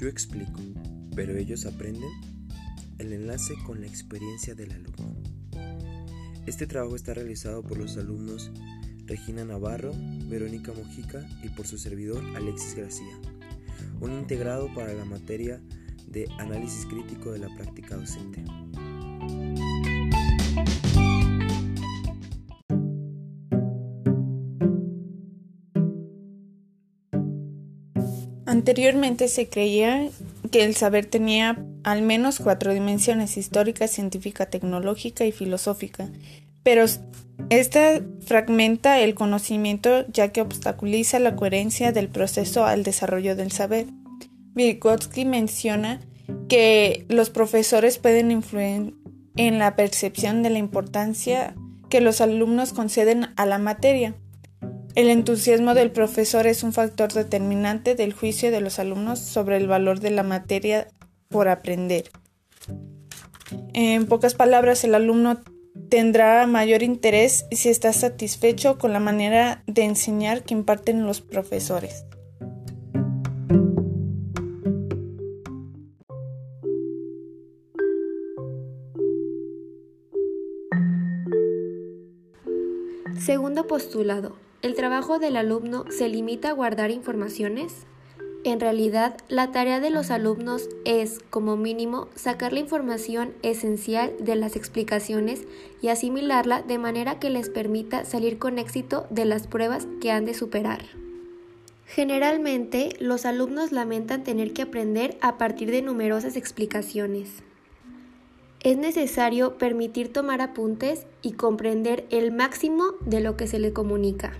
Yo explico, pero ellos aprenden el enlace con la experiencia del alumno. Este trabajo está realizado por los alumnos Regina Navarro, Verónica Mojica y por su servidor Alexis García, un integrado para la materia de análisis crítico de la práctica docente. Anteriormente se creía que el saber tenía al menos cuatro dimensiones, histórica, científica, tecnológica y filosófica, pero esta fragmenta el conocimiento ya que obstaculiza la coherencia del proceso al desarrollo del saber. Vygotsky menciona que los profesores pueden influir en la percepción de la importancia que los alumnos conceden a la materia. El entusiasmo del profesor es un factor determinante del juicio de los alumnos sobre el valor de la materia por aprender. En pocas palabras, el alumno tendrá mayor interés si está satisfecho con la manera de enseñar que imparten los profesores. Segundo postulado. ¿El trabajo del alumno se limita a guardar informaciones? En realidad, la tarea de los alumnos es, como mínimo, sacar la información esencial de las explicaciones y asimilarla de manera que les permita salir con éxito de las pruebas que han de superar. Generalmente, los alumnos lamentan tener que aprender a partir de numerosas explicaciones. Es necesario permitir tomar apuntes y comprender el máximo de lo que se le comunica.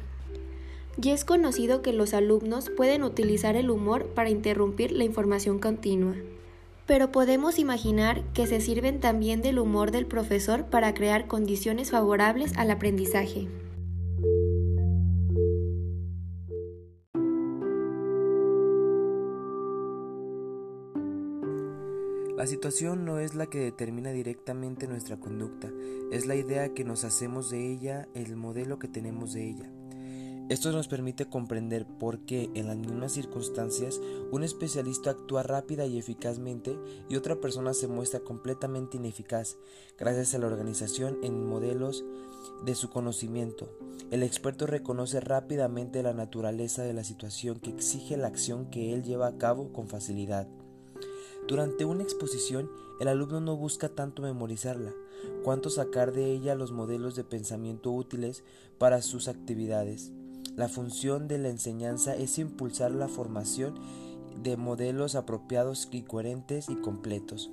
Ya es conocido que los alumnos pueden utilizar el humor para interrumpir la información continua. Pero podemos imaginar que se sirven también del humor del profesor para crear condiciones favorables al aprendizaje. La situación no es la que determina directamente nuestra conducta, es la idea que nos hacemos de ella, el modelo que tenemos de ella. Esto nos permite comprender por qué en las mismas circunstancias un especialista actúa rápida y eficazmente y otra persona se muestra completamente ineficaz gracias a la organización en modelos de su conocimiento. El experto reconoce rápidamente la naturaleza de la situación que exige la acción que él lleva a cabo con facilidad. Durante una exposición, el alumno no busca tanto memorizarla, cuanto sacar de ella los modelos de pensamiento útiles para sus actividades. La función de la enseñanza es impulsar la formación de modelos apropiados y coherentes y completos.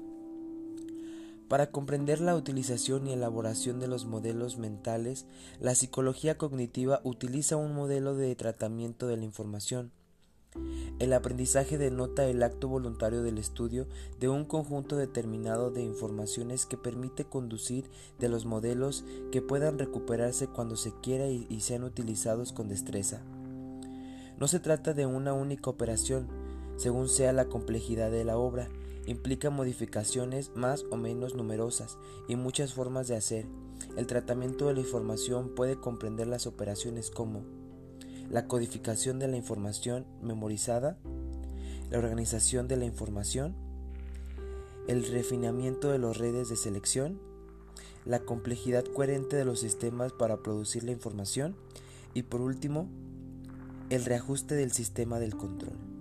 Para comprender la utilización y elaboración de los modelos mentales, la psicología cognitiva utiliza un modelo de tratamiento de la información. El aprendizaje denota el acto voluntario del estudio de un conjunto determinado de informaciones que permite conducir de los modelos que puedan recuperarse cuando se quiera y, sean utilizados con destreza. No se trata de una única operación, según sea la complejidad de la obra, implica modificaciones más o menos numerosas y muchas formas de hacer. El tratamiento de la información puede comprender las operaciones como la codificación de la información memorizada, la organización de la información, el refinamiento de las redes de selección, la complejidad coherente de los sistemas para producir la información y por último, el reajuste del sistema del control.